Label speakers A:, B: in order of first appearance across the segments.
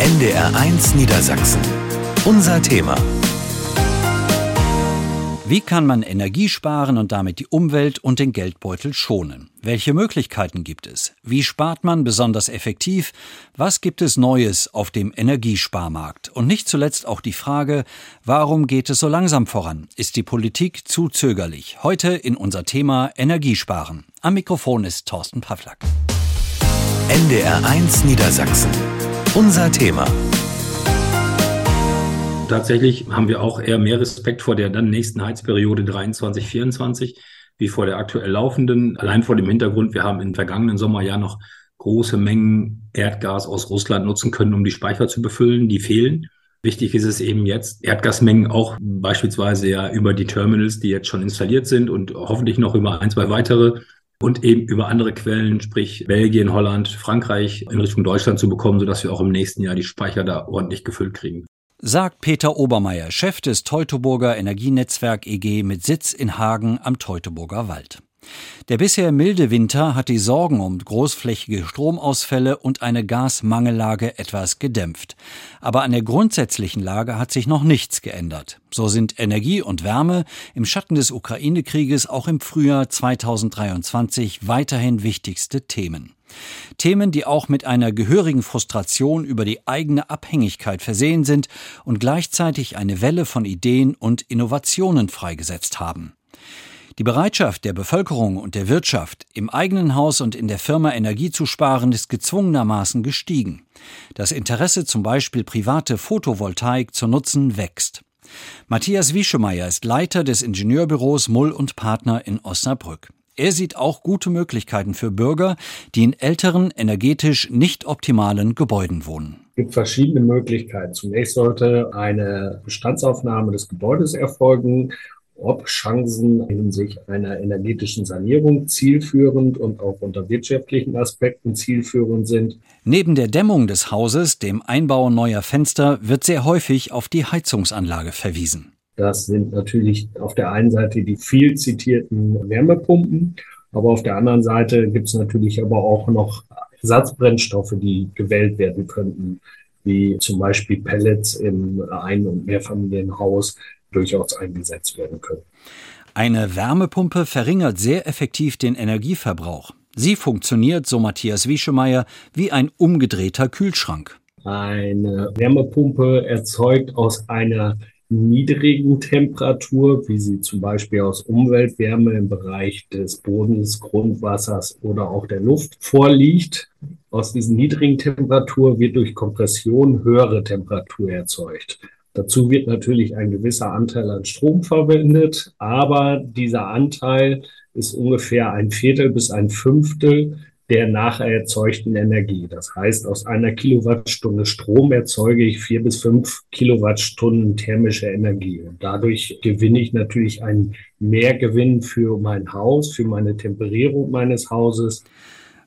A: NDR1 Niedersachsen. Unser Thema.
B: Wie kann man Energie sparen und damit die Umwelt und den Geldbeutel schonen? Welche Möglichkeiten gibt es? Wie spart man besonders effektiv? Was gibt es Neues auf dem Energiesparmarkt? Und nicht zuletzt auch die Frage, warum geht es so langsam voran? Ist die Politik zu zögerlich? Heute in unser Thema Energiesparen. Am Mikrofon ist Thorsten Pawlack.
A: NDR1 Niedersachsen. Unser Thema.
C: Tatsächlich haben wir auch eher mehr Respekt vor der dann nächsten Heizperiode 23, 24 wie vor der aktuell laufenden. Allein vor dem Hintergrund, wir haben im vergangenen Sommer ja noch große Mengen Erdgas aus Russland nutzen können, um die Speicher zu befüllen. Die fehlen. Wichtig ist es eben jetzt, Erdgasmengen auch beispielsweise ja über die Terminals, die jetzt schon installiert sind und hoffentlich noch über ein, zwei weitere und eben über andere Quellen, sprich Belgien, Holland, Frankreich in Richtung Deutschland zu bekommen, sodass wir auch im nächsten Jahr die Speicher da ordentlich gefüllt kriegen
B: sagt Peter Obermeier, Chef des Teutoburger Energienetzwerk EG mit Sitz in Hagen am Teutoburger Wald. Der bisher milde Winter hat die Sorgen um großflächige Stromausfälle und eine Gasmangellage etwas gedämpft. Aber an der grundsätzlichen Lage hat sich noch nichts geändert. So sind Energie und Wärme im Schatten des Ukraine-Krieges auch im Frühjahr 2023 weiterhin wichtigste Themen. Themen, die auch mit einer gehörigen Frustration über die eigene Abhängigkeit versehen sind und gleichzeitig eine Welle von Ideen und Innovationen freigesetzt haben. Die Bereitschaft der Bevölkerung und der Wirtschaft, im eigenen Haus und in der Firma Energie zu sparen, ist gezwungenermaßen gestiegen. Das Interesse zum Beispiel private Photovoltaik zu nutzen wächst. Matthias Wieschemeyer ist Leiter des Ingenieurbüros Mull und Partner in Osnabrück. Er sieht auch gute Möglichkeiten für Bürger, die in älteren, energetisch nicht optimalen Gebäuden wohnen.
D: Es gibt verschiedene Möglichkeiten. Zunächst sollte eine Bestandsaufnahme des Gebäudes erfolgen ob Chancen hinsichtlich einer energetischen Sanierung zielführend und auch unter wirtschaftlichen Aspekten zielführend sind.
B: Neben der Dämmung des Hauses, dem Einbau neuer Fenster, wird sehr häufig auf die Heizungsanlage verwiesen.
D: Das sind natürlich auf der einen Seite die viel zitierten Wärmepumpen, aber auf der anderen Seite gibt es natürlich aber auch noch Ersatzbrennstoffe, die gewählt werden könnten, wie zum Beispiel Pellets im Ein- und Mehrfamilienhaus, durchaus eingesetzt werden können.
B: Eine Wärmepumpe verringert sehr effektiv den Energieverbrauch. Sie funktioniert, so Matthias Wieschemeyer, wie ein umgedrehter Kühlschrank.
D: Eine Wärmepumpe erzeugt aus einer niedrigen Temperatur, wie sie zum Beispiel aus Umweltwärme im Bereich des Bodens, Grundwassers oder auch der Luft vorliegt. Aus diesen niedrigen Temperatur wird durch Kompression höhere Temperatur erzeugt. Dazu wird natürlich ein gewisser Anteil an Strom verwendet, aber dieser Anteil ist ungefähr ein Viertel bis ein Fünftel der nachher erzeugten Energie. Das heißt, aus einer Kilowattstunde Strom erzeuge ich vier bis fünf Kilowattstunden thermische Energie. Und dadurch gewinne ich natürlich einen Mehrgewinn für mein Haus, für meine Temperierung meines Hauses.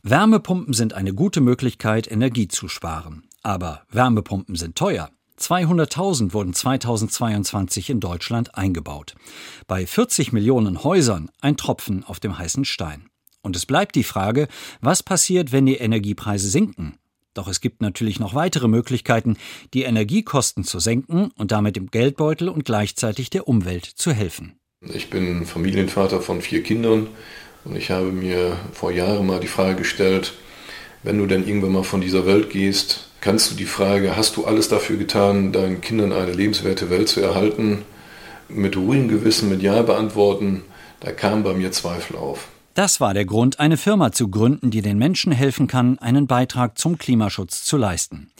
B: Wärmepumpen sind eine gute Möglichkeit, Energie zu sparen. Aber Wärmepumpen sind teuer. 200.000 wurden 2022 in Deutschland eingebaut. Bei 40 Millionen Häusern ein Tropfen auf dem heißen Stein. Und es bleibt die Frage, was passiert, wenn die Energiepreise sinken? Doch es gibt natürlich noch weitere Möglichkeiten, die Energiekosten zu senken und damit dem Geldbeutel und gleichzeitig der Umwelt zu helfen.
E: Ich bin Familienvater von vier Kindern und ich habe mir vor Jahren mal die Frage gestellt, wenn du denn irgendwann mal von dieser Welt gehst, kannst du die Frage, hast du alles dafür getan, deinen Kindern eine lebenswerte Welt zu erhalten, mit ruhigem Gewissen mit Ja beantworten? Da kamen bei mir Zweifel auf.
B: Das war der Grund, eine Firma zu gründen, die den Menschen helfen kann, einen Beitrag zum Klimaschutz zu leisten.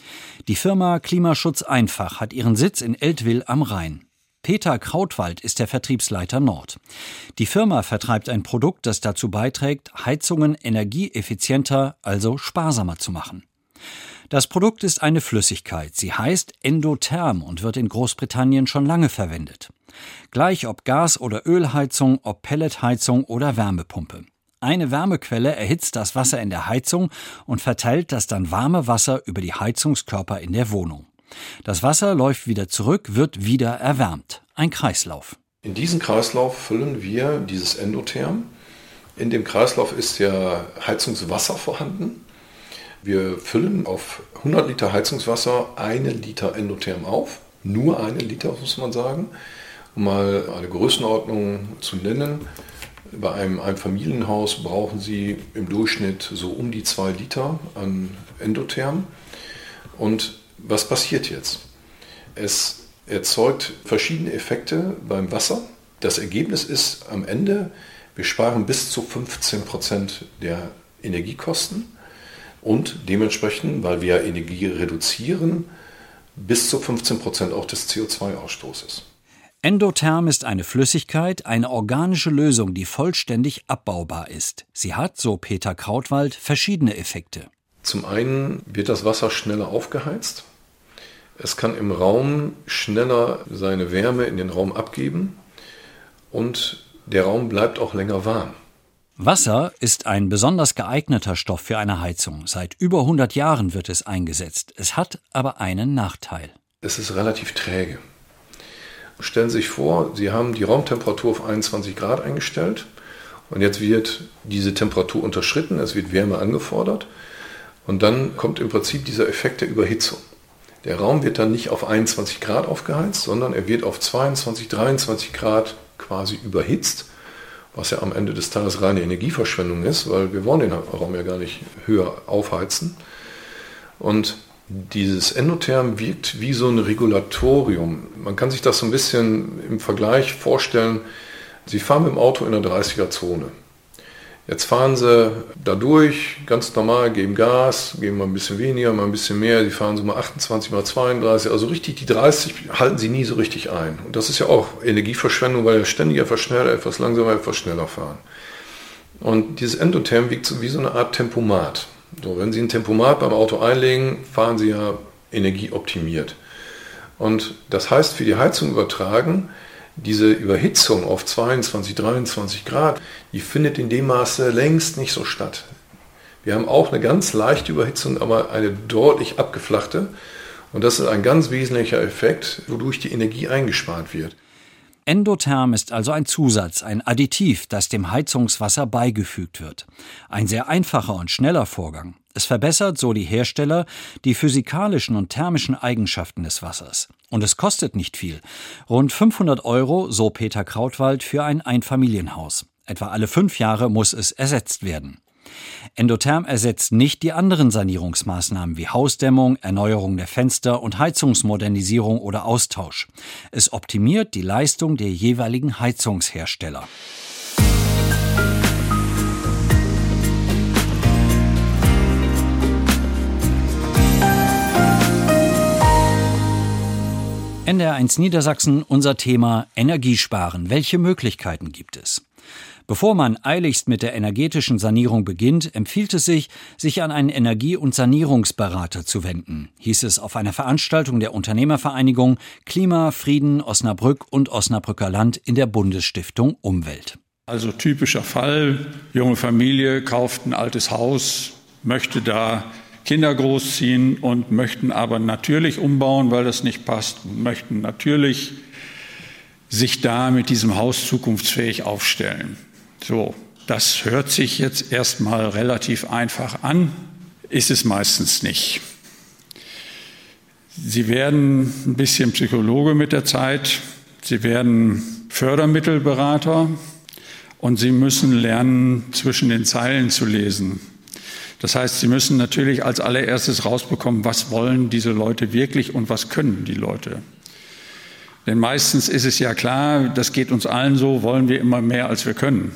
B: Die Firma Klimaschutz Einfach hat ihren Sitz in Eltville am Rhein. Peter Krautwald ist der Vertriebsleiter Nord. Die Firma vertreibt ein Produkt, das dazu beiträgt, Heizungen energieeffizienter, also sparsamer zu machen. Das Produkt ist eine Flüssigkeit. Sie heißt Endotherm und wird in Großbritannien schon lange verwendet. Gleich ob Gas- oder Ölheizung, ob Pelletheizung oder Wärmepumpe. Eine Wärmequelle erhitzt das Wasser in der Heizung und verteilt das dann warme Wasser über die Heizungskörper in der Wohnung. Das Wasser läuft wieder zurück, wird wieder erwärmt. Ein Kreislauf.
E: In diesen Kreislauf füllen wir dieses Endotherm. In dem Kreislauf ist ja Heizungswasser vorhanden. Wir füllen auf 100 Liter Heizungswasser eine Liter Endotherm auf. Nur eine Liter, muss man sagen. Um mal eine Größenordnung zu nennen. Bei einem Einfamilienhaus brauchen Sie im Durchschnitt so um die zwei Liter an Endotherm. Und was passiert jetzt? Es erzeugt verschiedene Effekte beim Wasser. Das Ergebnis ist am Ende, wir sparen bis zu 15 Prozent der Energiekosten und dementsprechend, weil wir Energie reduzieren, bis zu 15 Prozent auch des CO2-Ausstoßes.
B: Endotherm ist eine Flüssigkeit, eine organische Lösung, die vollständig abbaubar ist. Sie hat, so Peter Krautwald, verschiedene Effekte.
E: Zum einen wird das Wasser schneller aufgeheizt. Es kann im Raum schneller seine Wärme in den Raum abgeben und der Raum bleibt auch länger warm.
B: Wasser ist ein besonders geeigneter Stoff für eine Heizung. Seit über 100 Jahren wird es eingesetzt. Es hat aber einen Nachteil.
E: Es ist relativ träge. Stellen Sie sich vor, Sie haben die Raumtemperatur auf 21 Grad eingestellt und jetzt wird diese Temperatur unterschritten, es wird Wärme angefordert und dann kommt im Prinzip dieser Effekt der Überhitzung. Der Raum wird dann nicht auf 21 Grad aufgeheizt, sondern er wird auf 22, 23 Grad quasi überhitzt, was ja am Ende des Tages reine Energieverschwendung ist, weil wir wollen den Raum ja gar nicht höher aufheizen. Und dieses Endotherm wirkt wie so ein Regulatorium. Man kann sich das so ein bisschen im Vergleich vorstellen. Sie fahren mit dem Auto in einer 30er Zone. Jetzt fahren sie da durch, ganz normal, geben Gas, geben mal ein bisschen weniger, mal ein bisschen mehr. Sie fahren so mal 28, mal 32. Also richtig, die 30 halten sie nie so richtig ein. Und das ist ja auch Energieverschwendung, weil ständig etwas schneller, etwas langsamer, etwas schneller fahren. Und dieses Endotherm wirkt so wie so eine Art Tempomat. So, wenn Sie ein Tempomat beim Auto einlegen, fahren Sie ja energieoptimiert. Und das heißt, für die Heizung übertragen, diese Überhitzung auf 22, 23 Grad, die findet in dem Maße längst nicht so statt. Wir haben auch eine ganz leichte Überhitzung, aber eine deutlich abgeflachte. Und das ist ein ganz wesentlicher Effekt, wodurch die Energie eingespart wird.
B: Endotherm ist also ein Zusatz, ein Additiv, das dem Heizungswasser beigefügt wird. Ein sehr einfacher und schneller Vorgang. Es verbessert, so die Hersteller, die physikalischen und thermischen Eigenschaften des Wassers. Und es kostet nicht viel. Rund 500 Euro, so Peter Krautwald, für ein Einfamilienhaus. Etwa alle fünf Jahre muss es ersetzt werden. Endotherm ersetzt nicht die anderen Sanierungsmaßnahmen wie Hausdämmung, Erneuerung der Fenster und Heizungsmodernisierung oder Austausch. Es optimiert die Leistung der jeweiligen Heizungshersteller. NDR1 Niedersachsen unser Thema Energiesparen. Welche Möglichkeiten gibt es? Bevor man eiligst mit der energetischen Sanierung beginnt, empfiehlt es sich, sich an einen Energie- und Sanierungsberater zu wenden, hieß es auf einer Veranstaltung der Unternehmervereinigung Klima, Frieden, Osnabrück und Osnabrücker Land in der Bundesstiftung Umwelt.
F: Also typischer Fall, junge Familie kauft ein altes Haus, möchte da Kinder großziehen und möchten aber natürlich umbauen, weil das nicht passt, möchten natürlich sich da mit diesem Haus zukunftsfähig aufstellen. So, das hört sich jetzt erstmal relativ einfach an, ist es meistens nicht. Sie werden ein bisschen Psychologe mit der Zeit, Sie werden Fördermittelberater und Sie müssen lernen, zwischen den Zeilen zu lesen. Das heißt, Sie müssen natürlich als allererstes rausbekommen, was wollen diese Leute wirklich und was können die Leute. Denn meistens ist es ja klar, das geht uns allen so, wollen wir immer mehr, als wir können.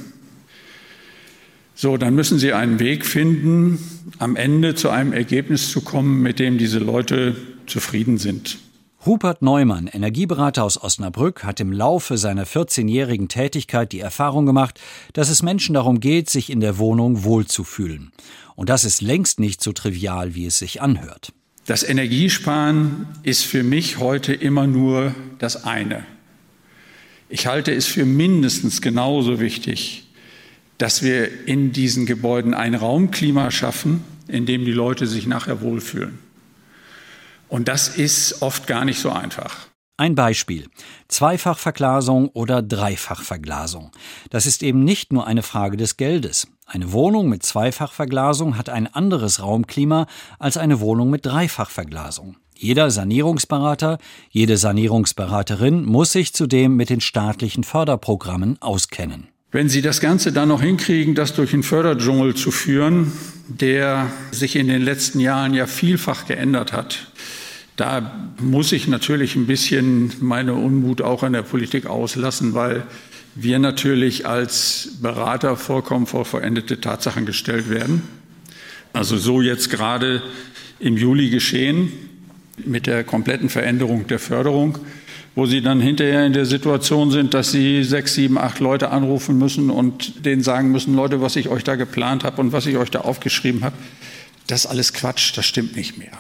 F: So, dann müssen Sie einen Weg finden, am Ende zu einem Ergebnis zu kommen, mit dem diese Leute zufrieden sind.
B: Rupert Neumann, Energieberater aus Osnabrück, hat im Laufe seiner 14-jährigen Tätigkeit die Erfahrung gemacht, dass es Menschen darum geht, sich in der Wohnung wohlzufühlen. Und das ist längst nicht so trivial, wie es sich anhört.
F: Das Energiesparen ist für mich heute immer nur das eine. Ich halte es für mindestens genauso wichtig, dass wir in diesen Gebäuden ein Raumklima schaffen, in dem die Leute sich nachher wohlfühlen. Und das ist oft gar nicht so einfach.
B: Ein Beispiel. Zweifachverglasung oder Dreifachverglasung. Das ist eben nicht nur eine Frage des Geldes. Eine Wohnung mit Zweifachverglasung hat ein anderes Raumklima als eine Wohnung mit Dreifachverglasung. Jeder Sanierungsberater, jede Sanierungsberaterin muss sich zudem mit den staatlichen Förderprogrammen auskennen.
F: Wenn Sie das Ganze dann noch hinkriegen, das durch einen Förderdschungel zu führen, der sich in den letzten Jahren ja vielfach geändert hat, da muss ich natürlich ein bisschen meine Unmut auch an der Politik auslassen, weil wir natürlich als Berater vollkommen vor vollendete Tatsachen gestellt werden. Also so jetzt gerade im Juli geschehen mit der kompletten Veränderung der Förderung, wo sie dann hinterher in der Situation sind, dass sie sechs, sieben, acht Leute anrufen müssen und denen sagen müssen, Leute, was ich euch da geplant habe und was ich euch da aufgeschrieben habe, das ist alles Quatsch, das stimmt nicht mehr.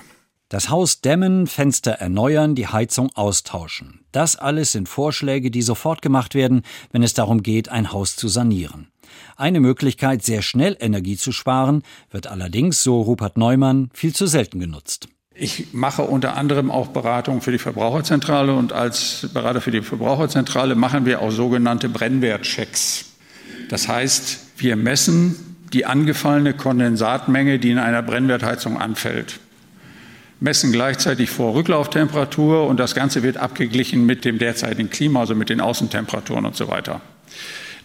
B: Das Haus dämmen, Fenster erneuern, die Heizung austauschen. Das alles sind Vorschläge, die sofort gemacht werden, wenn es darum geht, ein Haus zu sanieren. Eine Möglichkeit, sehr schnell Energie zu sparen, wird allerdings, so Rupert Neumann, viel zu selten genutzt.
F: Ich mache unter anderem auch Beratung für die Verbraucherzentrale und als Berater für die Verbraucherzentrale machen wir auch sogenannte Brennwertchecks. Das heißt, wir messen die angefallene Kondensatmenge, die in einer Brennwertheizung anfällt messen gleichzeitig vor Rücklauftemperatur und das Ganze wird abgeglichen mit dem derzeitigen Klima, also mit den Außentemperaturen und so weiter.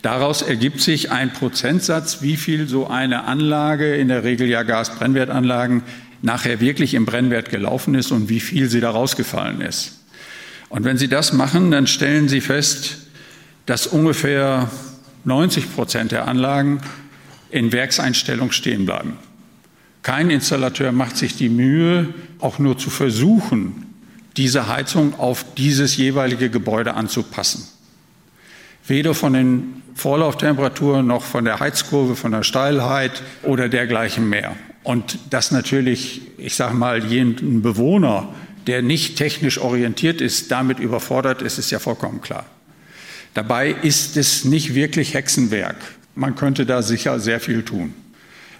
F: Daraus ergibt sich ein Prozentsatz, wie viel so eine Anlage, in der Regel ja Gasbrennwertanlagen, nachher wirklich im Brennwert gelaufen ist und wie viel sie da rausgefallen ist. Und wenn Sie das machen, dann stellen Sie fest, dass ungefähr 90 Prozent der Anlagen in Werkseinstellung stehen bleiben. Kein Installateur macht sich die Mühe, auch nur zu versuchen, diese Heizung auf dieses jeweilige Gebäude anzupassen. Weder von den Vorlauftemperaturen noch von der Heizkurve, von der Steilheit oder dergleichen mehr. Und das natürlich, ich sage mal, jeden Bewohner, der nicht technisch orientiert ist, damit überfordert ist, ist ja vollkommen klar. Dabei ist es nicht wirklich Hexenwerk. Man könnte da sicher sehr viel tun.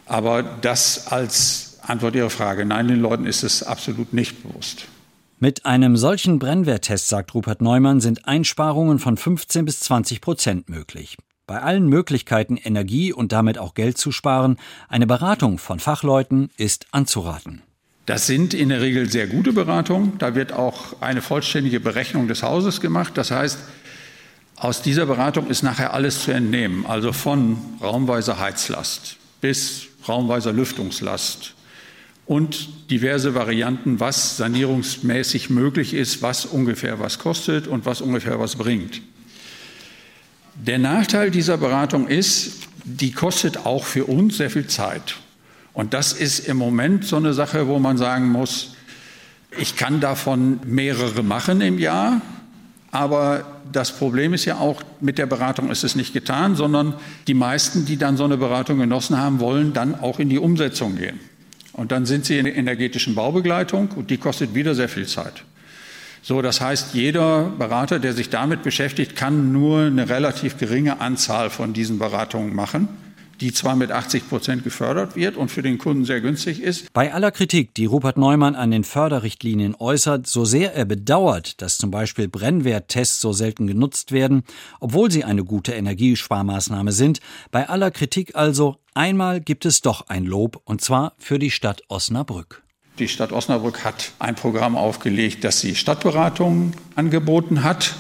F: Aber das als Antwort Ihrer Frage, nein, den Leuten ist es absolut nicht bewusst.
B: Mit einem solchen Brennwerttest, sagt Rupert Neumann, sind Einsparungen von 15 bis 20 Prozent möglich. Bei allen Möglichkeiten, Energie und damit auch Geld zu sparen, eine Beratung von Fachleuten ist anzuraten.
F: Das sind in der Regel sehr gute Beratungen. Da wird auch eine vollständige Berechnung des Hauses gemacht. Das heißt, aus dieser Beratung ist nachher alles zu entnehmen, also von raumweiser Heizlast bis raumweiser Lüftungslast und diverse Varianten, was sanierungsmäßig möglich ist, was ungefähr was kostet und was ungefähr was bringt. Der Nachteil dieser Beratung ist, die kostet auch für uns sehr viel Zeit. Und das ist im Moment so eine Sache, wo man sagen muss, ich kann davon mehrere machen im Jahr, aber das Problem ist ja auch, mit der Beratung ist es nicht getan, sondern die meisten, die dann so eine Beratung genossen haben, wollen dann auch in die Umsetzung gehen. Und dann sind sie in der energetischen Baubegleitung und die kostet wieder sehr viel Zeit. So, das heißt, jeder Berater, der sich damit beschäftigt, kann nur eine relativ geringe Anzahl von diesen Beratungen machen die zwar mit 80 Prozent gefördert wird und für den Kunden sehr günstig ist.
B: Bei aller Kritik, die Rupert Neumann an den Förderrichtlinien äußert, so sehr er bedauert, dass zum Beispiel Brennwerttests so selten genutzt werden, obwohl sie eine gute Energiesparmaßnahme sind, bei aller Kritik also, einmal gibt es doch ein Lob, und zwar für die Stadt Osnabrück.
F: Die Stadt Osnabrück hat ein Programm aufgelegt, das sie Stadtberatungen angeboten hat.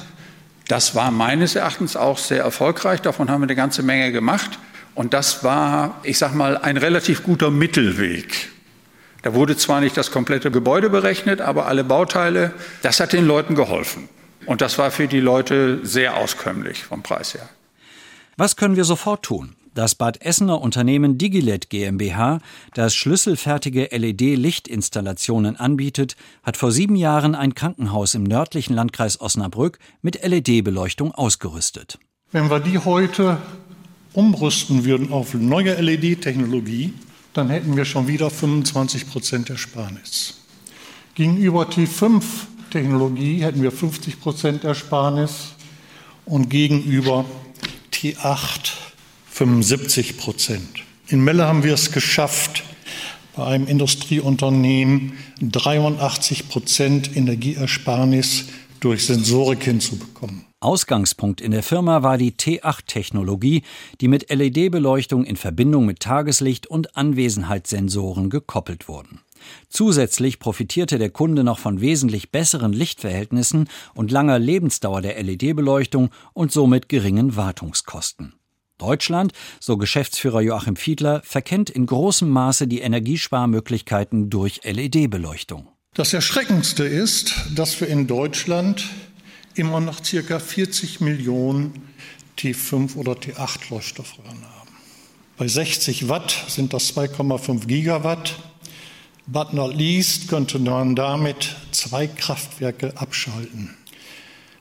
F: Das war meines Erachtens auch sehr erfolgreich. Davon haben wir eine ganze Menge gemacht. Und das war, ich sag mal, ein relativ guter Mittelweg. Da wurde zwar nicht das komplette Gebäude berechnet, aber alle Bauteile, das hat den Leuten geholfen. Und das war für die Leute sehr auskömmlich vom Preis her.
B: Was können wir sofort tun? Das Bad Essener Unternehmen Digilet GmbH, das schlüsselfertige LED-Lichtinstallationen anbietet, hat vor sieben Jahren ein Krankenhaus im nördlichen Landkreis Osnabrück mit LED-Beleuchtung ausgerüstet.
G: Wenn wir die heute umrüsten würden auf neue LED-Technologie, dann hätten wir schon wieder 25 Prozent Ersparnis. Gegenüber T5-Technologie hätten wir 50 Prozent Ersparnis und gegenüber T8 75 Prozent. In Melle haben wir es geschafft, bei einem Industrieunternehmen 83 Prozent Energieersparnis durch Sensorik hinzubekommen.
B: Ausgangspunkt in der Firma war die T8-Technologie, die mit LED-Beleuchtung in Verbindung mit Tageslicht und Anwesenheitssensoren gekoppelt wurden. Zusätzlich profitierte der Kunde noch von wesentlich besseren Lichtverhältnissen und langer Lebensdauer der LED-Beleuchtung und somit geringen Wartungskosten. Deutschland, so Geschäftsführer Joachim Fiedler, verkennt in großem Maße die Energiesparmöglichkeiten durch LED-Beleuchtung.
G: Das Erschreckendste ist, dass wir in Deutschland immer noch circa 40 Millionen T5 oder T8 Leuchtstoffröhren haben. Bei 60 Watt sind das 2,5 Gigawatt. But not least könnte man damit zwei Kraftwerke abschalten.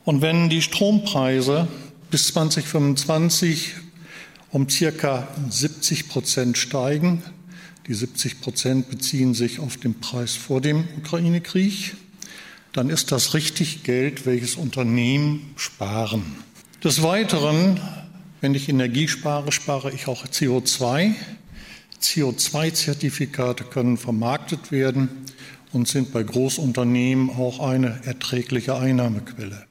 G: Und wenn die Strompreise bis 2025 um circa 70 Prozent steigen, die 70 Prozent beziehen sich auf den Preis vor dem Ukraine-Krieg, dann ist das richtig Geld, welches Unternehmen sparen. Des Weiteren, wenn ich Energie spare, spare ich auch CO2. CO2-Zertifikate können vermarktet werden und sind bei Großunternehmen auch eine erträgliche Einnahmequelle.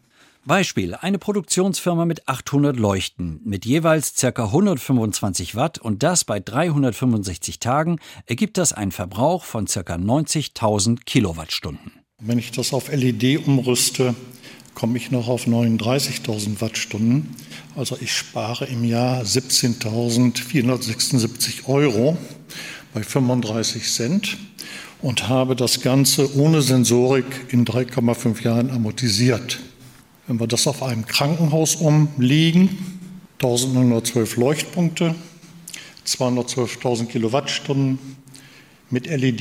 B: Beispiel: Eine Produktionsfirma mit 800 Leuchten mit jeweils ca. 125 Watt und das bei 365 Tagen ergibt das einen Verbrauch von ca. 90.000 Kilowattstunden.
G: Wenn ich das auf LED umrüste, komme ich noch auf 39.000 Wattstunden. Also ich spare im Jahr 17.476 Euro bei 35 Cent und habe das Ganze ohne Sensorik in 3,5 Jahren amortisiert. Wenn wir das auf einem Krankenhaus umlegen, 1912 Leuchtpunkte, 212.000 Kilowattstunden, mit LED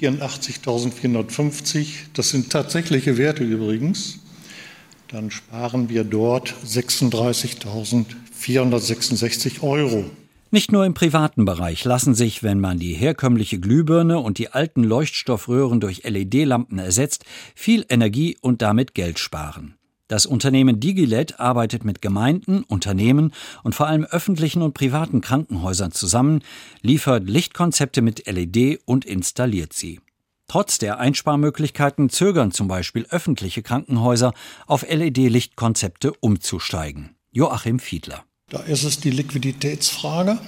G: 84.450, das sind tatsächliche Werte übrigens, dann sparen wir dort 36.466 Euro.
B: Nicht nur im privaten Bereich lassen sich, wenn man die herkömmliche Glühbirne und die alten Leuchtstoffröhren durch LED-Lampen ersetzt, viel Energie und damit Geld sparen. Das Unternehmen Digilet arbeitet mit Gemeinden, Unternehmen und vor allem öffentlichen und privaten Krankenhäusern zusammen, liefert Lichtkonzepte mit LED und installiert sie. Trotz der Einsparmöglichkeiten zögern zum Beispiel öffentliche Krankenhäuser, auf LED-Lichtkonzepte umzusteigen. Joachim Fiedler.
G: Da ist es die Liquiditätsfrage,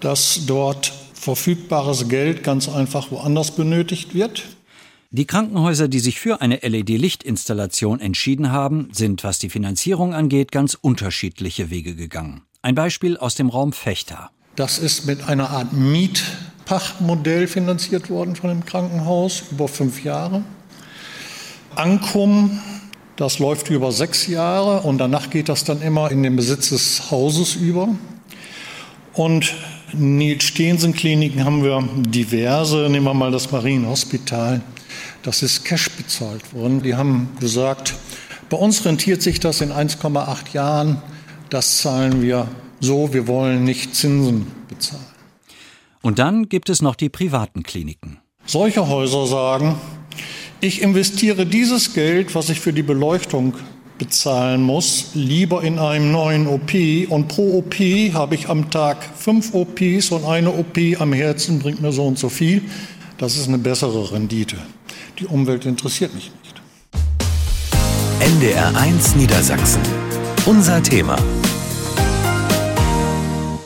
G: dass dort verfügbares Geld ganz einfach woanders benötigt wird.
B: Die Krankenhäuser, die sich für eine LED-Lichtinstallation entschieden haben, sind, was die Finanzierung angeht, ganz unterschiedliche Wege gegangen. Ein Beispiel aus dem Raum Fechter.
G: Das ist mit einer Art Miet Pachtmodell finanziert worden von dem Krankenhaus über fünf Jahre. Ankum, das läuft über sechs Jahre und danach geht das dann immer in den Besitz des Hauses über. Und Nils Stehensen Kliniken haben wir diverse, nehmen wir mal das Marienhospital, das ist Cash bezahlt worden. Die haben gesagt, bei uns rentiert sich das in 1,8 Jahren, das zahlen wir so, wir wollen nicht Zinsen bezahlen.
B: Und dann gibt es noch die privaten Kliniken.
G: Solche Häuser sagen, ich investiere dieses Geld, was ich für die Beleuchtung bezahlen muss, lieber in einem neuen OP und pro OP habe ich am Tag fünf OPs und eine OP am Herzen bringt mir so und so viel. Das ist eine bessere Rendite. Die Umwelt interessiert mich nicht.
A: NDR1 Niedersachsen. Unser Thema.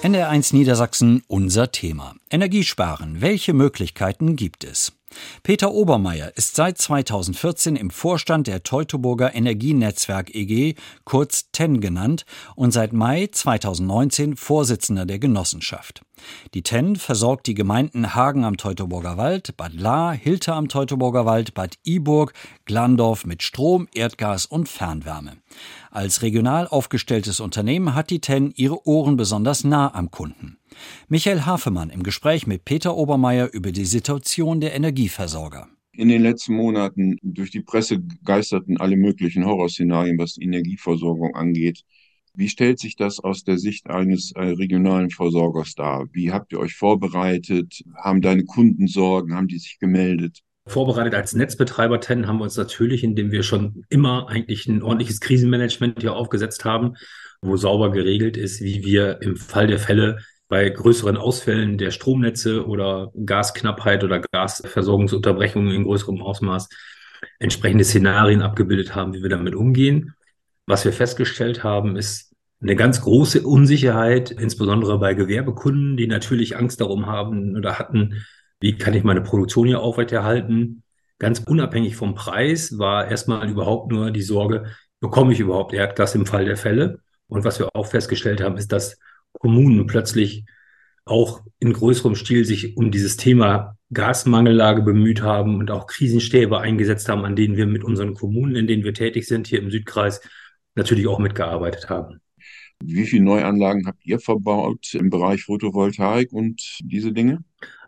B: NDR1 Niedersachsen unser Thema. Energiesparen. Welche Möglichkeiten gibt es? Peter Obermeier ist seit 2014 im Vorstand der Teutoburger Energienetzwerk EG, kurz TEN genannt, und seit Mai 2019 Vorsitzender der Genossenschaft. Die TEN versorgt die Gemeinden Hagen am Teutoburger Wald, Bad Lahr, Hilter am Teutoburger Wald, Bad Iburg, Glandorf mit Strom, Erdgas und Fernwärme. Als regional aufgestelltes Unternehmen hat die TEN ihre Ohren besonders nah am Kunden. Michael Hafemann im Gespräch mit Peter Obermeier über die Situation der Energieversorger.
H: In den letzten Monaten durch die Presse geisterten alle möglichen Horrorszenarien, was die Energieversorgung angeht. Wie stellt sich das aus der Sicht eines äh, regionalen Versorgers dar? Wie habt ihr euch vorbereitet? Haben deine Kunden Sorgen? Haben die sich gemeldet?
C: Vorbereitet als Netzbetreiber TEN haben wir uns natürlich, indem wir schon immer eigentlich ein ordentliches Krisenmanagement hier aufgesetzt haben, wo sauber geregelt ist, wie wir im Fall der Fälle bei größeren Ausfällen der Stromnetze oder Gasknappheit oder Gasversorgungsunterbrechungen in größerem Ausmaß entsprechende Szenarien abgebildet haben, wie wir damit umgehen. Was wir festgestellt haben, ist eine ganz große Unsicherheit, insbesondere bei Gewerbekunden, die natürlich Angst darum haben oder hatten, wie kann ich meine Produktion hier aufrechterhalten. Ganz unabhängig vom Preis war erstmal überhaupt nur die Sorge, bekomme ich überhaupt Erdgas im Fall der Fälle? Und was wir auch festgestellt haben, ist, dass Kommunen plötzlich auch in größerem Stil sich um dieses Thema Gasmangellage bemüht haben und auch Krisenstäbe eingesetzt haben, an denen wir mit unseren Kommunen, in denen wir tätig sind, hier im Südkreis, natürlich auch mitgearbeitet haben.
H: Wie viele Neuanlagen habt ihr verbaut im Bereich Photovoltaik und diese Dinge?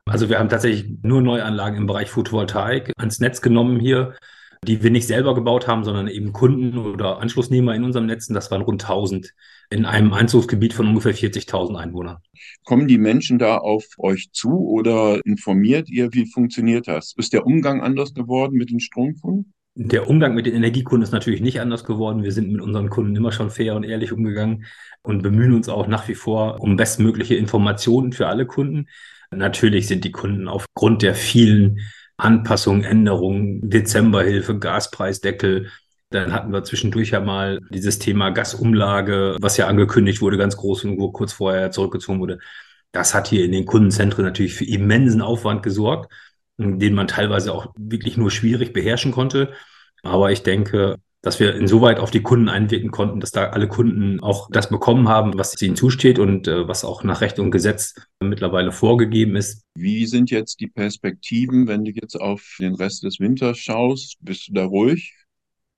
C: Also wir haben tatsächlich nur Neuanlagen im Bereich Photovoltaik ans Netz genommen hier die wir nicht selber gebaut haben, sondern eben Kunden oder Anschlussnehmer in unserem Netzen. Das waren rund 1000 in einem Einzugsgebiet von ungefähr 40.000 Einwohnern.
H: Kommen die Menschen da auf euch zu oder informiert ihr, wie funktioniert das? Ist der Umgang anders geworden mit den Stromkunden?
C: Der Umgang mit den Energiekunden ist natürlich nicht anders geworden. Wir sind mit unseren Kunden immer schon fair und ehrlich umgegangen und bemühen uns auch nach wie vor um bestmögliche Informationen für alle Kunden. Natürlich sind die Kunden aufgrund der vielen Anpassungen, Änderungen, Dezemberhilfe, Gaspreisdeckel. Dann hatten wir zwischendurch ja mal dieses Thema Gasumlage, was ja angekündigt wurde, ganz groß und kurz vorher zurückgezogen wurde. Das hat hier in den Kundenzentren natürlich für immensen Aufwand gesorgt, den man teilweise auch wirklich nur schwierig beherrschen konnte. Aber ich denke, dass wir insoweit auf die Kunden einwirken konnten, dass da alle Kunden auch das bekommen haben, was ihnen zusteht und äh, was auch nach Recht und Gesetz mittlerweile vorgegeben ist.
H: Wie sind jetzt die Perspektiven, wenn du jetzt auf den Rest des Winters schaust? Bist du da ruhig?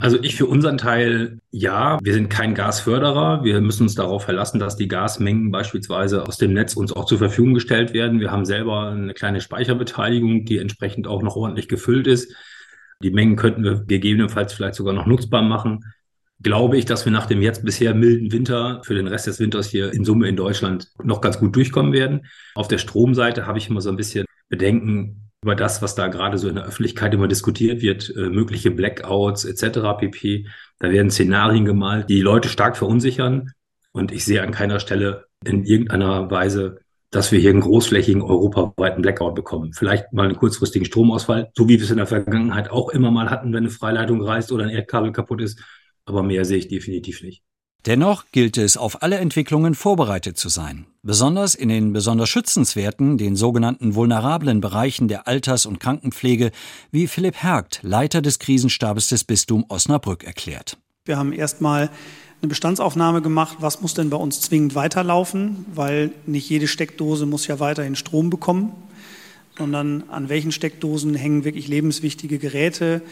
C: Also ich für unseren Teil ja, wir sind kein Gasförderer. Wir müssen uns darauf verlassen, dass die Gasmengen beispielsweise aus dem Netz uns auch zur Verfügung gestellt werden. Wir haben selber eine kleine Speicherbeteiligung, die entsprechend auch noch ordentlich gefüllt ist. Die Mengen könnten wir gegebenenfalls vielleicht sogar noch nutzbar machen. Glaube ich, dass wir nach dem jetzt bisher milden Winter für den Rest des Winters hier in Summe in Deutschland noch ganz gut durchkommen werden. Auf der Stromseite habe ich immer so ein bisschen Bedenken über das, was da gerade so in der Öffentlichkeit immer diskutiert wird, äh, mögliche Blackouts etc. pp. Da werden Szenarien gemalt, die, die Leute stark verunsichern. Und ich sehe an keiner Stelle in irgendeiner Weise dass wir hier einen großflächigen europaweiten Blackout bekommen. Vielleicht mal einen kurzfristigen Stromausfall, so wie wir es in der Vergangenheit auch immer mal hatten, wenn eine Freileitung reißt oder ein Erdkabel kaputt ist. Aber mehr sehe ich definitiv nicht.
B: Dennoch gilt es, auf alle Entwicklungen vorbereitet zu sein. Besonders in den besonders schützenswerten, den sogenannten vulnerablen Bereichen der Alters- und Krankenpflege, wie Philipp Hergt, Leiter des Krisenstabes des Bistums Osnabrück, erklärt.
I: Wir haben erstmal eine Bestandsaufnahme gemacht, was muss denn bei uns zwingend weiterlaufen, weil nicht jede Steckdose muss ja weiterhin Strom bekommen, sondern an welchen Steckdosen hängen wirklich lebenswichtige Geräte,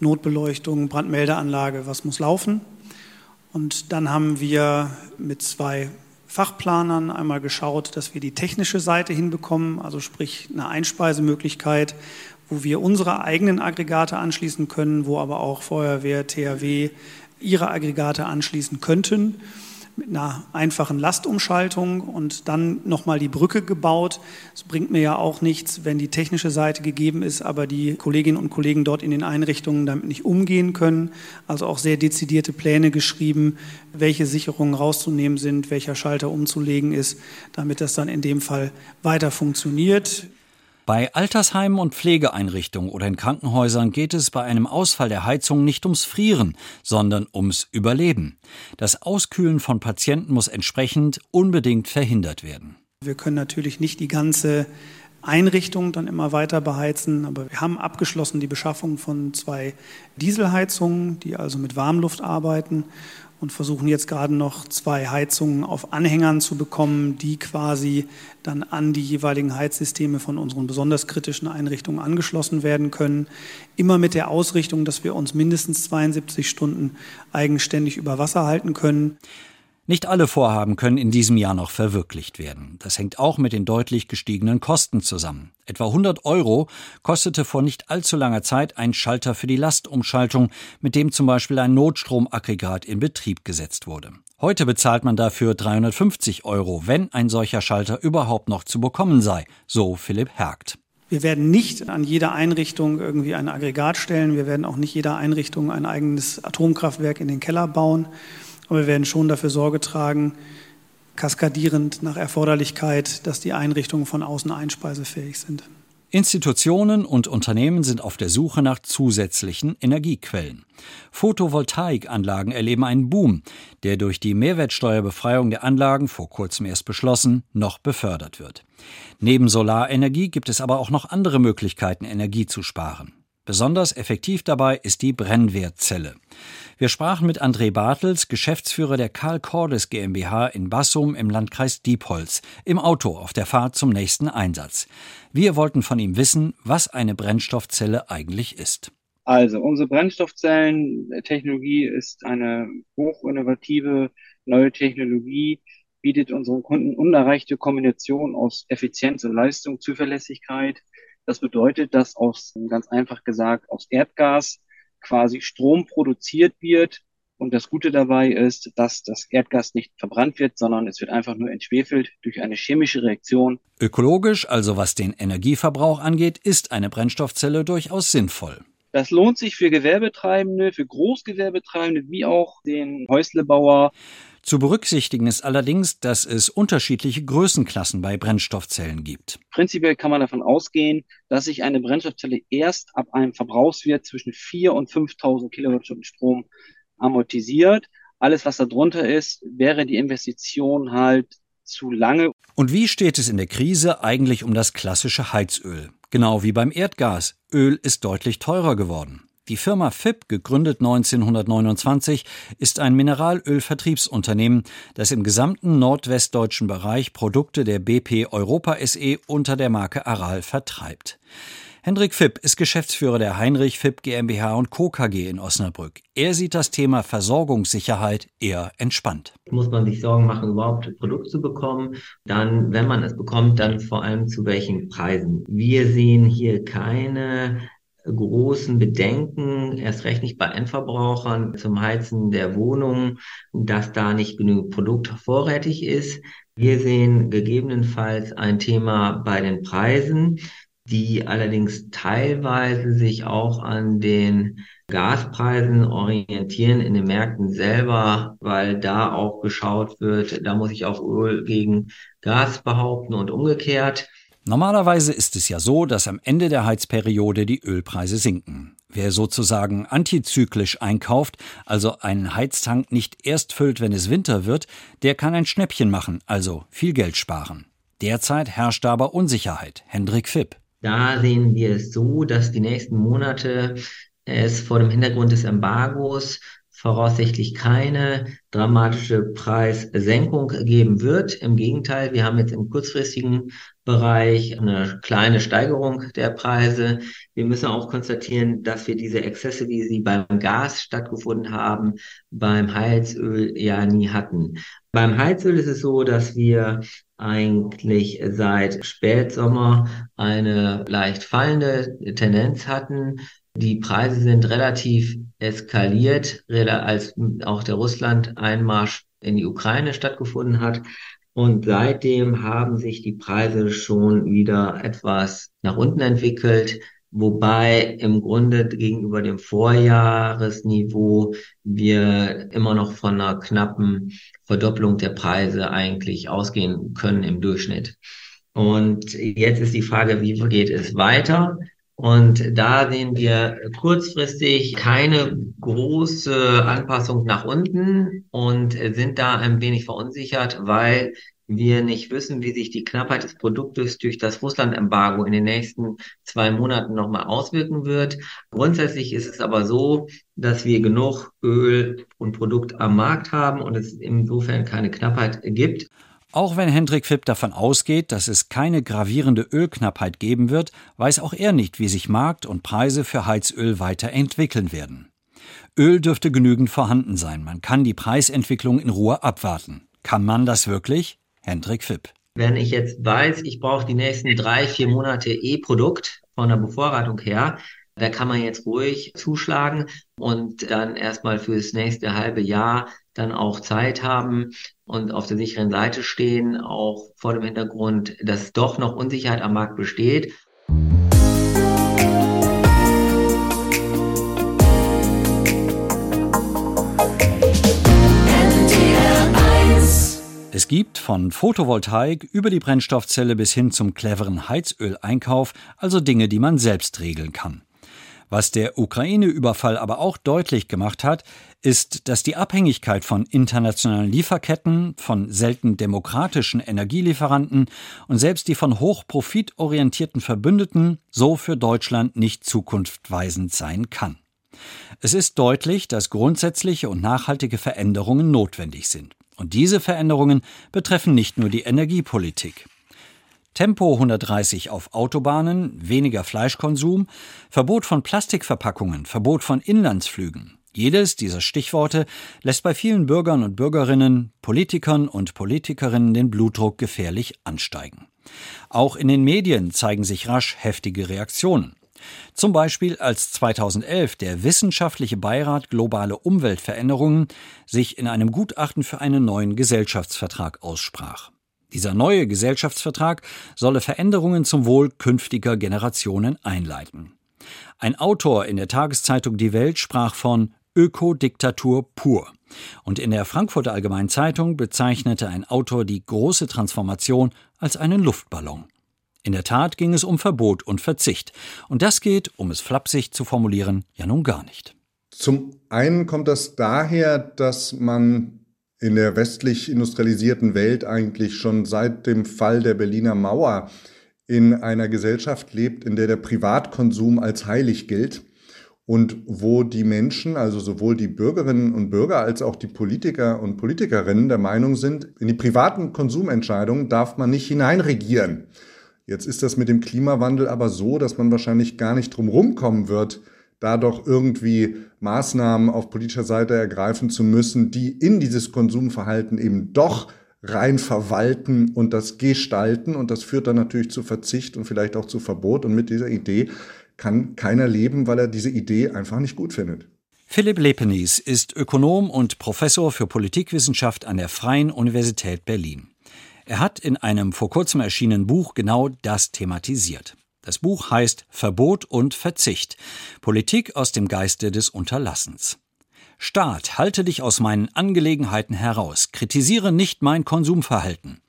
I: Notbeleuchtung, Brandmeldeanlage, was muss laufen. Und dann haben wir mit zwei Fachplanern einmal geschaut, dass wir die technische Seite hinbekommen, also sprich eine Einspeisemöglichkeit, wo wir unsere eigenen Aggregate anschließen können, wo aber auch Feuerwehr, THW, ihre Aggregate anschließen könnten mit einer einfachen Lastumschaltung und dann nochmal die Brücke gebaut. Es bringt mir ja auch nichts, wenn die technische Seite gegeben ist, aber die Kolleginnen und Kollegen dort in den Einrichtungen damit nicht umgehen können. Also auch sehr dezidierte Pläne geschrieben, welche Sicherungen rauszunehmen sind, welcher Schalter umzulegen ist, damit das dann in dem Fall weiter funktioniert.
B: Bei Altersheimen und Pflegeeinrichtungen oder in Krankenhäusern geht es bei einem Ausfall der Heizung nicht ums Frieren, sondern ums Überleben. Das Auskühlen von Patienten muss entsprechend unbedingt verhindert werden.
I: Wir können natürlich nicht die ganze Einrichtung dann immer weiter beheizen, aber wir haben abgeschlossen die Beschaffung von zwei Dieselheizungen, die also mit Warmluft arbeiten und versuchen jetzt gerade noch zwei Heizungen auf Anhängern zu bekommen, die quasi dann an die jeweiligen Heizsysteme von unseren besonders kritischen Einrichtungen angeschlossen werden können. Immer mit der Ausrichtung, dass wir uns mindestens 72 Stunden eigenständig über Wasser halten können.
B: Nicht alle Vorhaben können in diesem Jahr noch verwirklicht werden. Das hängt auch mit den deutlich gestiegenen Kosten zusammen. Etwa 100 Euro kostete vor nicht allzu langer Zeit ein Schalter für die Lastumschaltung, mit dem zum Beispiel ein Notstromaggregat in Betrieb gesetzt wurde. Heute bezahlt man dafür 350 Euro, wenn ein solcher Schalter überhaupt noch zu bekommen sei, so Philipp Hergt.
I: Wir werden nicht an jeder Einrichtung irgendwie ein Aggregat stellen. Wir werden auch nicht jeder Einrichtung ein eigenes Atomkraftwerk in den Keller bauen. Aber wir werden schon dafür Sorge tragen, kaskadierend nach Erforderlichkeit, dass die Einrichtungen von außen einspeisefähig sind.
B: Institutionen und Unternehmen sind auf der Suche nach zusätzlichen Energiequellen. Photovoltaikanlagen erleben einen Boom, der durch die Mehrwertsteuerbefreiung der Anlagen, vor kurzem erst beschlossen, noch befördert wird. Neben Solarenergie gibt es aber auch noch andere Möglichkeiten, Energie zu sparen. Besonders effektiv dabei ist die Brennwertzelle. Wir sprachen mit André Bartels, Geschäftsführer der Karl Cordes GmbH in Bassum im Landkreis Diepholz, im Auto auf der Fahrt zum nächsten Einsatz. Wir wollten von ihm wissen, was eine Brennstoffzelle eigentlich ist.
J: Also, unsere Brennstoffzellentechnologie ist eine hochinnovative neue Technologie, bietet unseren Kunden unerreichte Kombination aus Effizienz und Leistung, Zuverlässigkeit, das bedeutet, dass aus, ganz einfach gesagt, aus Erdgas quasi Strom produziert wird. Und das Gute dabei ist, dass das Erdgas nicht verbrannt wird, sondern es wird einfach nur entschwefelt durch eine chemische Reaktion.
B: Ökologisch, also was den Energieverbrauch angeht, ist eine Brennstoffzelle durchaus sinnvoll.
J: Das lohnt sich für Gewerbetreibende, für Großgewerbetreibende wie auch den Häuslebauer.
B: Zu berücksichtigen ist allerdings, dass es unterschiedliche Größenklassen bei Brennstoffzellen gibt.
J: Prinzipiell kann man davon ausgehen, dass sich eine Brennstoffzelle erst ab einem Verbrauchswert zwischen 4.000 und 5.000 Kilowattstunden Strom amortisiert. Alles, was darunter ist, wäre die Investition halt zu lange.
B: Und wie steht es in der Krise eigentlich um das klassische Heizöl? Genau wie beim Erdgas. Öl ist deutlich teurer geworden. Die Firma FIP, gegründet 1929, ist ein Mineralölvertriebsunternehmen, das im gesamten nordwestdeutschen Bereich Produkte der BP Europa SE unter der Marke Aral vertreibt. Hendrik Fipp ist Geschäftsführer der Heinrich Fipp GmbH und Co. KG in Osnabrück. Er sieht das Thema Versorgungssicherheit eher entspannt.
K: Muss man sich Sorgen machen, überhaupt ein Produkt zu bekommen? Dann, wenn man es bekommt, dann vor allem zu welchen Preisen? Wir sehen hier keine großen Bedenken, erst recht nicht bei Endverbrauchern zum Heizen der Wohnung, dass da nicht genügend Produkt vorrätig ist. Wir sehen gegebenenfalls ein Thema bei den Preisen, die allerdings teilweise sich auch an den Gaspreisen orientieren in den Märkten selber, weil da auch geschaut wird, da muss ich auch Öl gegen Gas behaupten und umgekehrt.
B: Normalerweise ist es ja so, dass am Ende der Heizperiode die Ölpreise sinken. Wer sozusagen antizyklisch einkauft, also einen Heiztank nicht erst füllt, wenn es Winter wird, der kann ein Schnäppchen machen, also viel Geld sparen. Derzeit herrscht aber Unsicherheit. Hendrik Fipp.
K: Da sehen wir es so, dass die nächsten Monate es vor dem Hintergrund des Embargos voraussichtlich keine dramatische Preissenkung geben wird. Im Gegenteil, wir haben jetzt im kurzfristigen Bereich eine kleine Steigerung der Preise. Wir müssen auch konstatieren, dass wir diese Exzesse, wie sie beim Gas stattgefunden haben, beim Heizöl ja nie hatten. Beim Heizöl ist es so, dass wir eigentlich seit Spätsommer eine leicht fallende Tendenz hatten. Die Preise sind relativ eskaliert, als auch der Russland-Einmarsch in die Ukraine stattgefunden hat. Und seitdem haben sich die Preise schon wieder etwas nach unten entwickelt, wobei im Grunde gegenüber dem Vorjahresniveau wir immer noch von einer knappen Verdopplung der Preise eigentlich ausgehen können im Durchschnitt. Und jetzt ist die Frage, wie geht es weiter? Und da sehen wir kurzfristig keine große Anpassung nach unten und sind da ein wenig verunsichert, weil wir nicht wissen, wie sich die Knappheit des Produktes durch das Russland-Embargo in den nächsten zwei Monaten nochmal auswirken wird. Grundsätzlich ist es aber so, dass wir genug Öl und Produkt am Markt haben und es insofern keine Knappheit gibt.
B: Auch wenn Hendrik Fipp davon ausgeht, dass es keine gravierende Ölknappheit geben wird, weiß auch er nicht, wie sich Markt und Preise für Heizöl weiterentwickeln werden. Öl dürfte genügend vorhanden sein. Man kann die Preisentwicklung in Ruhe abwarten. Kann man das wirklich? Hendrik Fipp.
K: Wenn ich jetzt weiß, ich brauche die nächsten drei, vier Monate E-Produkt von der Bevorratung her, da kann man jetzt ruhig zuschlagen und dann erstmal fürs nächste halbe Jahr dann auch Zeit haben und auf der sicheren Seite stehen, auch vor dem Hintergrund, dass doch noch Unsicherheit am Markt besteht.
B: Es gibt von Photovoltaik über die Brennstoffzelle bis hin zum cleveren Heizöleinkauf also Dinge, die man selbst regeln kann. Was der Ukraine-Überfall aber auch deutlich gemacht hat, ist, dass die Abhängigkeit von internationalen Lieferketten, von selten demokratischen Energielieferanten und selbst die von hochprofitorientierten Verbündeten so für Deutschland nicht zukunftweisend sein kann. Es ist deutlich, dass grundsätzliche und nachhaltige Veränderungen notwendig sind. Und diese Veränderungen betreffen nicht nur die Energiepolitik. Tempo 130 auf Autobahnen, weniger Fleischkonsum, Verbot von Plastikverpackungen, Verbot von Inlandsflügen. Jedes dieser Stichworte lässt bei vielen Bürgern und Bürgerinnen, Politikern und Politikerinnen den Blutdruck gefährlich ansteigen. Auch in den Medien zeigen sich rasch heftige Reaktionen. Zum Beispiel als 2011 der Wissenschaftliche Beirat Globale Umweltveränderungen sich in einem Gutachten für einen neuen Gesellschaftsvertrag aussprach. Dieser neue Gesellschaftsvertrag solle Veränderungen zum Wohl künftiger Generationen einleiten. Ein Autor in der Tageszeitung Die Welt sprach von Ökodiktatur pur. Und in der Frankfurter Allgemeinen Zeitung bezeichnete ein Autor die große Transformation als einen Luftballon. In der Tat ging es um Verbot und Verzicht. Und das geht, um es flapsig zu formulieren, ja nun gar nicht.
L: Zum einen kommt das daher, dass man in der westlich industrialisierten Welt eigentlich schon seit dem Fall der Berliner Mauer in einer Gesellschaft lebt, in der der Privatkonsum als heilig gilt und wo die Menschen, also sowohl die Bürgerinnen und Bürger als auch die Politiker und Politikerinnen der Meinung sind, in die privaten Konsumentscheidungen darf man nicht hineinregieren. Jetzt ist das mit dem Klimawandel aber so, dass man wahrscheinlich gar nicht drum rumkommen wird, da doch irgendwie Maßnahmen auf politischer Seite ergreifen zu müssen, die in dieses Konsumverhalten eben doch rein verwalten und das gestalten. Und das führt dann natürlich zu Verzicht und vielleicht auch zu Verbot. Und mit dieser Idee kann keiner leben, weil er diese Idee einfach nicht gut findet.
B: Philipp Lepenis ist Ökonom und Professor für Politikwissenschaft an der Freien Universität Berlin. Er hat in einem vor kurzem erschienenen Buch genau das thematisiert. Das Buch heißt Verbot und Verzicht. Politik aus dem Geiste des Unterlassens. Staat, halte dich aus meinen Angelegenheiten heraus, kritisiere nicht mein Konsumverhalten.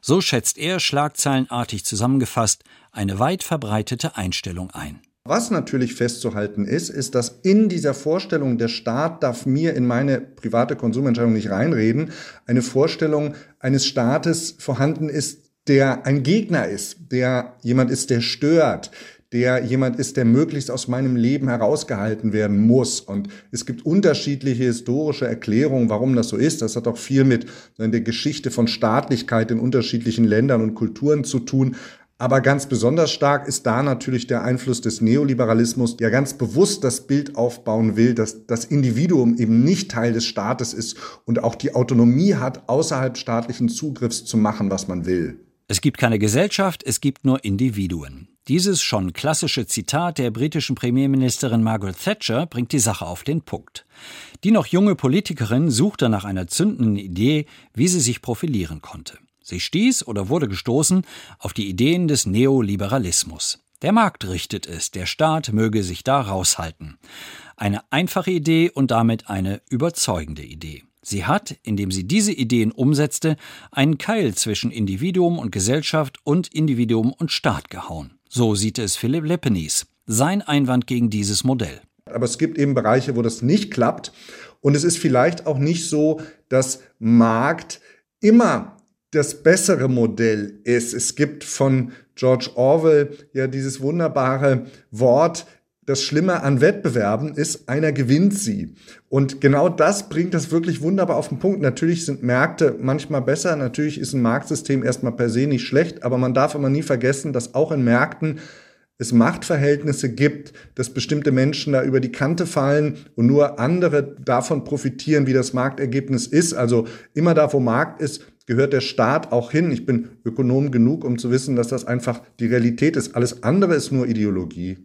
B: So schätzt er schlagzeilenartig zusammengefasst eine weit verbreitete Einstellung ein.
L: Was natürlich festzuhalten ist, ist, dass in dieser Vorstellung, der Staat darf mir in meine private Konsumentscheidung nicht reinreden, eine Vorstellung eines Staates vorhanden ist, der ein Gegner ist, der jemand ist, der stört, der jemand ist, der möglichst aus meinem Leben herausgehalten werden muss. Und es gibt unterschiedliche historische Erklärungen, warum das so ist. Das hat auch viel mit der Geschichte von Staatlichkeit in unterschiedlichen Ländern und Kulturen zu tun. Aber ganz besonders stark ist da natürlich der Einfluss des Neoliberalismus, der ganz bewusst das Bild aufbauen will, dass das Individuum eben nicht Teil des Staates ist und auch die Autonomie hat, außerhalb staatlichen Zugriffs zu machen, was man will.
B: Es gibt keine Gesellschaft, es gibt nur Individuen. Dieses schon klassische Zitat der britischen Premierministerin Margaret Thatcher bringt die Sache auf den Punkt. Die noch junge Politikerin suchte nach einer zündenden Idee, wie sie sich profilieren konnte. Sie stieß oder wurde gestoßen auf die Ideen des Neoliberalismus. Der Markt richtet es, der Staat möge sich da raushalten. Eine einfache Idee und damit eine überzeugende Idee. Sie hat, indem sie diese Ideen umsetzte, einen Keil zwischen Individuum und Gesellschaft und Individuum und Staat gehauen. So sieht es Philipp Leppenis. Sein Einwand gegen dieses Modell.
L: Aber es gibt eben Bereiche, wo das nicht klappt. Und es ist vielleicht auch nicht so, dass Markt immer das bessere Modell ist. Es gibt von George Orwell ja dieses wunderbare Wort, das Schlimme an Wettbewerben ist, einer gewinnt sie. Und genau das bringt das wirklich wunderbar auf den Punkt. Natürlich sind Märkte manchmal besser, natürlich ist ein Marktsystem erstmal per se nicht schlecht, aber man darf immer nie vergessen, dass auch in Märkten es Machtverhältnisse gibt, dass bestimmte Menschen da über die Kante fallen und nur andere davon profitieren, wie das Marktergebnis ist. Also immer da, wo Markt ist, gehört der Staat auch hin. Ich bin Ökonom genug, um zu wissen, dass das einfach die Realität ist. Alles andere ist nur Ideologie.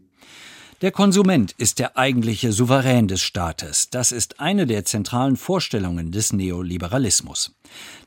B: Der Konsument ist der eigentliche Souverän des Staates. Das ist eine der zentralen Vorstellungen des Neoliberalismus.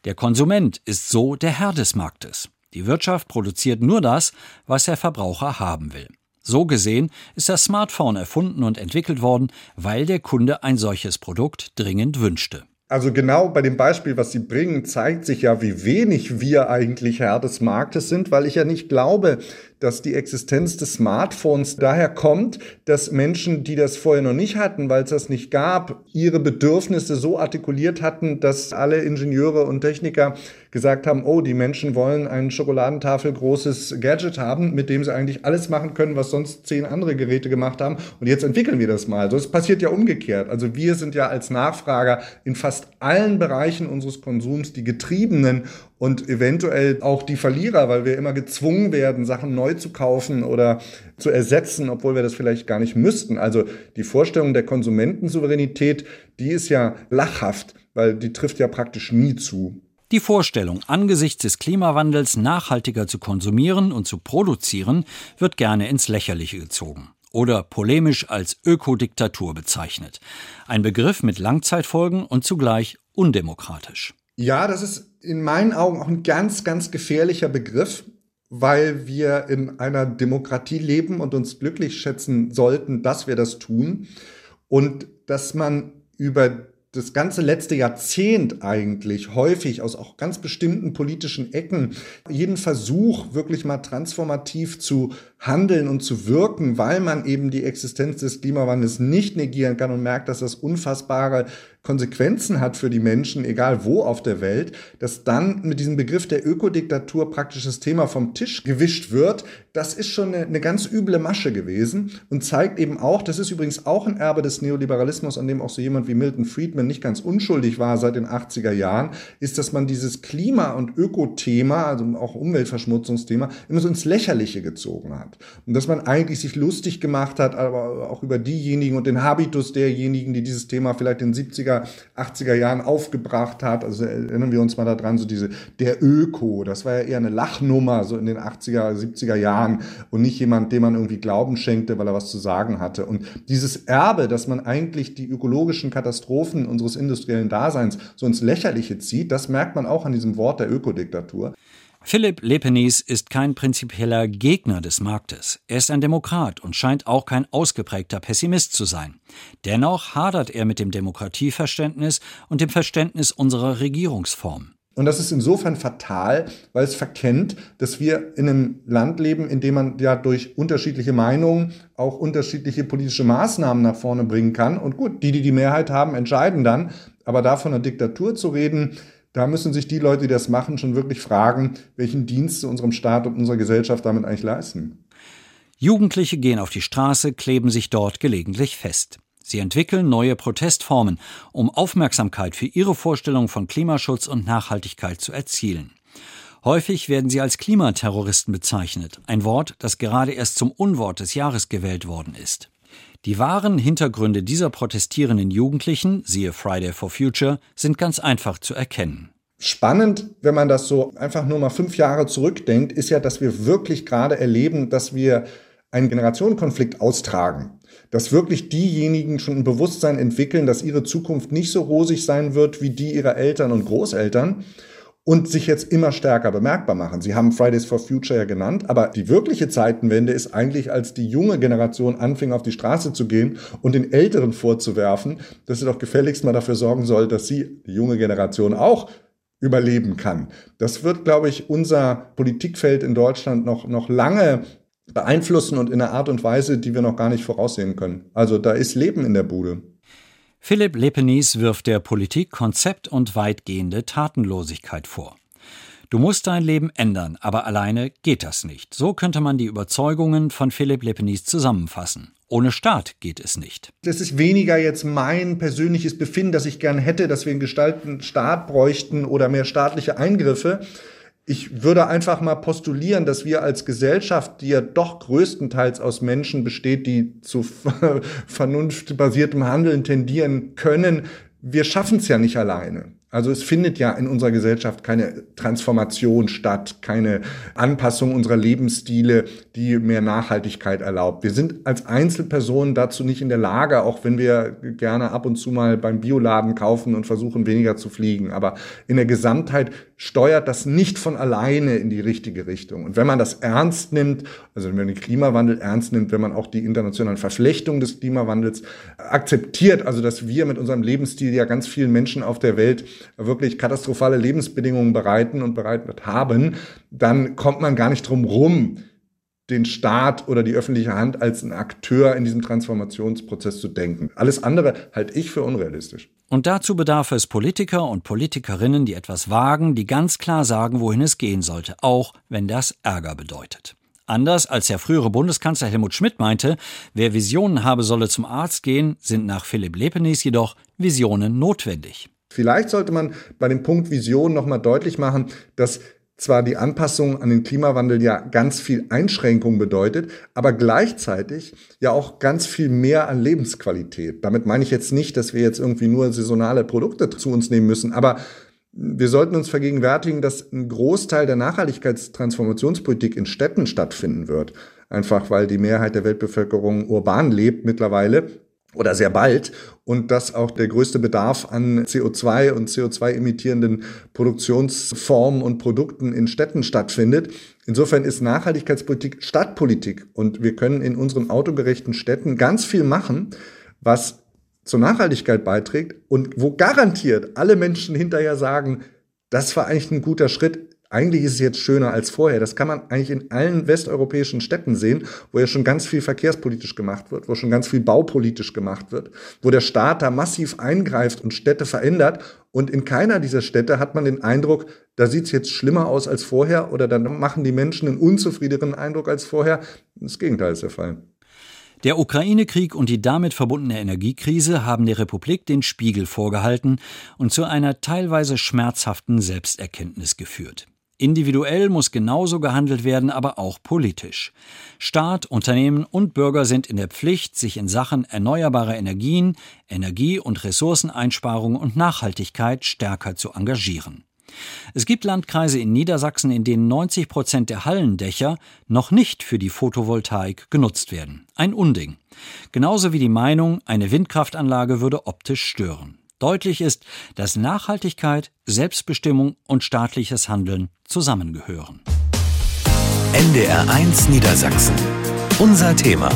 B: Der Konsument ist so der Herr des Marktes. Die Wirtschaft produziert nur das, was der Verbraucher haben will. So gesehen ist das Smartphone erfunden und entwickelt worden, weil der Kunde ein solches Produkt dringend wünschte.
L: Also genau bei dem Beispiel, was Sie bringen, zeigt sich ja, wie wenig wir eigentlich Herr des Marktes sind, weil ich ja nicht glaube, dass die Existenz des Smartphones daher kommt, dass Menschen, die das vorher noch nicht hatten, weil es das nicht gab, ihre Bedürfnisse so artikuliert hatten, dass alle Ingenieure und Techniker gesagt haben, oh, die Menschen wollen ein Schokoladentafel großes Gadget haben, mit dem sie eigentlich alles machen können, was sonst zehn andere Geräte gemacht haben. Und jetzt entwickeln wir das mal. So, es passiert ja umgekehrt. Also wir sind ja als Nachfrager in fast allen Bereichen unseres Konsums die Getriebenen und eventuell auch die Verlierer, weil wir immer gezwungen werden, Sachen neu zu kaufen oder zu ersetzen, obwohl wir das vielleicht gar nicht müssten. Also die Vorstellung der Konsumentensouveränität, die ist ja lachhaft, weil die trifft ja praktisch nie zu.
B: Die Vorstellung, angesichts des Klimawandels nachhaltiger zu konsumieren und zu produzieren, wird gerne ins Lächerliche gezogen oder polemisch als Ökodiktatur bezeichnet. Ein Begriff mit Langzeitfolgen und zugleich undemokratisch.
L: Ja, das ist in meinen Augen auch ein ganz, ganz gefährlicher Begriff, weil wir in einer Demokratie leben und uns glücklich schätzen sollten, dass wir das tun. Und dass man über das ganze letzte Jahrzehnt eigentlich häufig aus auch ganz bestimmten politischen Ecken jeden Versuch wirklich mal transformativ zu handeln und zu wirken, weil man eben die Existenz des Klimawandels nicht negieren kann und merkt, dass das unfassbare Konsequenzen hat für die Menschen, egal wo auf der Welt, dass dann mit diesem Begriff der Ökodiktatur praktisch das Thema vom Tisch gewischt wird, das ist schon eine, eine ganz üble Masche gewesen und zeigt eben auch, das ist übrigens auch ein Erbe des Neoliberalismus, an dem auch so jemand wie Milton Friedman nicht ganz unschuldig war seit den 80er Jahren, ist, dass man dieses Klima- und Ökothema, also auch Umweltverschmutzungsthema, immer so ins Lächerliche gezogen hat. Und dass man eigentlich sich lustig gemacht hat, aber auch über diejenigen und den Habitus derjenigen, die dieses Thema vielleicht in den 70er 70er, 80er Jahren aufgebracht hat. Also erinnern wir uns mal daran, so diese, der Öko, das war ja eher eine Lachnummer, so in den 80er, 70er Jahren und nicht jemand, dem man irgendwie Glauben schenkte, weil er was zu sagen hatte. Und dieses Erbe, dass man eigentlich die ökologischen Katastrophen unseres industriellen Daseins so ins Lächerliche zieht, das merkt man auch an diesem Wort der Ökodiktatur.
B: Philipp Lepenis ist kein prinzipieller Gegner des Marktes. Er ist ein Demokrat und scheint auch kein ausgeprägter Pessimist zu sein. Dennoch hadert er mit dem Demokratieverständnis und dem Verständnis unserer Regierungsform.
L: Und das ist insofern fatal, weil es verkennt, dass wir in einem Land leben, in dem man ja durch unterschiedliche Meinungen auch unterschiedliche politische Maßnahmen nach vorne bringen kann. Und gut, die, die die Mehrheit haben, entscheiden dann. Aber da von einer Diktatur zu reden, da müssen sich die Leute, die das machen, schon wirklich fragen, welchen Dienst zu unserem Staat und unserer Gesellschaft damit eigentlich leisten.
B: Jugendliche gehen auf die Straße, kleben sich dort gelegentlich fest. Sie entwickeln neue Protestformen, um Aufmerksamkeit für ihre Vorstellung von Klimaschutz und Nachhaltigkeit zu erzielen. Häufig werden sie als Klimaterroristen bezeichnet, ein Wort, das gerade erst zum Unwort des Jahres gewählt worden ist. Die wahren Hintergründe dieser protestierenden Jugendlichen, siehe Friday for Future, sind ganz einfach zu erkennen.
L: Spannend, wenn man das so einfach nur mal fünf Jahre zurückdenkt, ist ja, dass wir wirklich gerade erleben, dass wir einen Generationenkonflikt austragen. Dass wirklich diejenigen schon ein Bewusstsein entwickeln, dass ihre Zukunft nicht so rosig sein wird wie die ihrer Eltern und Großeltern und sich jetzt immer stärker bemerkbar machen. Sie haben Fridays for Future ja genannt, aber die wirkliche Zeitenwende ist eigentlich, als die junge Generation anfing, auf die Straße zu gehen und den Älteren vorzuwerfen, dass sie doch gefälligst mal dafür sorgen soll, dass sie, die junge Generation, auch überleben kann. Das wird, glaube ich, unser Politikfeld in Deutschland noch, noch lange beeinflussen und in einer Art und Weise, die wir noch gar nicht voraussehen können. Also da ist Leben in der Bude.
B: Philipp Lepenis wirft der Politik Konzept und weitgehende Tatenlosigkeit vor. Du musst dein Leben ändern, aber alleine geht das nicht. So könnte man die Überzeugungen von Philipp Lepenis zusammenfassen. Ohne Staat geht es nicht.
L: Das ist weniger jetzt mein persönliches Befinden, dass ich gern hätte, dass wir einen gestalteten Staat bräuchten oder mehr staatliche Eingriffe, ich würde einfach mal postulieren, dass wir als Gesellschaft, die ja doch größtenteils aus Menschen besteht, die zu vernunftbasiertem Handeln tendieren können, wir schaffen es ja nicht alleine. Also es findet ja in unserer Gesellschaft keine Transformation statt, keine Anpassung unserer Lebensstile, die mehr Nachhaltigkeit erlaubt. Wir sind als Einzelpersonen dazu nicht in der Lage, auch wenn wir gerne ab und zu mal beim Bioladen kaufen und versuchen weniger zu fliegen. Aber in der Gesamtheit steuert das nicht von alleine in die richtige Richtung. Und wenn man das ernst nimmt, also wenn man den Klimawandel ernst nimmt, wenn man auch die internationalen Verflechtungen des Klimawandels akzeptiert, also dass wir mit unserem Lebensstil ja ganz vielen Menschen auf der Welt wirklich katastrophale Lebensbedingungen bereiten und bereitet haben, dann kommt man gar nicht drum rum, den Staat oder die öffentliche Hand als ein Akteur in diesem Transformationsprozess zu denken. Alles andere halte ich für unrealistisch.
B: Und dazu bedarf es Politiker und Politikerinnen, die etwas wagen, die ganz klar sagen, wohin es gehen sollte, auch wenn das Ärger bedeutet. Anders als der frühere Bundeskanzler Helmut Schmidt meinte, wer Visionen habe, solle zum Arzt gehen, sind nach Philipp Lepenis jedoch Visionen notwendig.
L: Vielleicht sollte man bei dem Punkt Vision nochmal deutlich machen, dass zwar die Anpassung an den Klimawandel ja ganz viel Einschränkung bedeutet, aber gleichzeitig ja auch ganz viel mehr an Lebensqualität. Damit meine ich jetzt nicht, dass wir jetzt irgendwie nur saisonale Produkte zu uns nehmen müssen, aber wir sollten uns vergegenwärtigen, dass ein Großteil der Nachhaltigkeitstransformationspolitik in Städten stattfinden wird. Einfach weil die Mehrheit der Weltbevölkerung urban lebt mittlerweile oder sehr bald und dass auch der größte Bedarf an CO2 und CO2-emittierenden Produktionsformen und Produkten in Städten stattfindet. Insofern ist Nachhaltigkeitspolitik Stadtpolitik und wir können in unseren autogerechten Städten ganz viel machen, was zur Nachhaltigkeit beiträgt und wo garantiert alle Menschen hinterher sagen, das war eigentlich ein guter Schritt, eigentlich ist es jetzt schöner als vorher. Das kann man eigentlich in allen westeuropäischen Städten sehen, wo ja schon ganz viel verkehrspolitisch gemacht wird, wo schon ganz viel baupolitisch gemacht wird, wo der Staat da massiv eingreift und Städte verändert. Und in keiner dieser Städte hat man den Eindruck, da sieht es jetzt schlimmer aus als vorher oder dann machen die Menschen einen unzufriedeneren Eindruck als vorher. Das Gegenteil ist der Fall.
B: Der Ukraine-Krieg und die damit verbundene Energiekrise haben der Republik den Spiegel vorgehalten und zu einer teilweise schmerzhaften Selbsterkenntnis geführt. Individuell muss genauso gehandelt werden, aber auch politisch. Staat, Unternehmen und Bürger sind in der Pflicht, sich in Sachen erneuerbare Energien, Energie- und Ressourceneinsparung und Nachhaltigkeit stärker zu engagieren. Es gibt Landkreise in Niedersachsen, in denen 90 Prozent der Hallendächer noch nicht für die Photovoltaik genutzt werden. Ein Unding. Genauso wie die Meinung, eine Windkraftanlage würde optisch stören. Deutlich ist, dass Nachhaltigkeit, Selbstbestimmung und staatliches Handeln zusammengehören.
A: NDR 1 Niedersachsen. Unser Thema.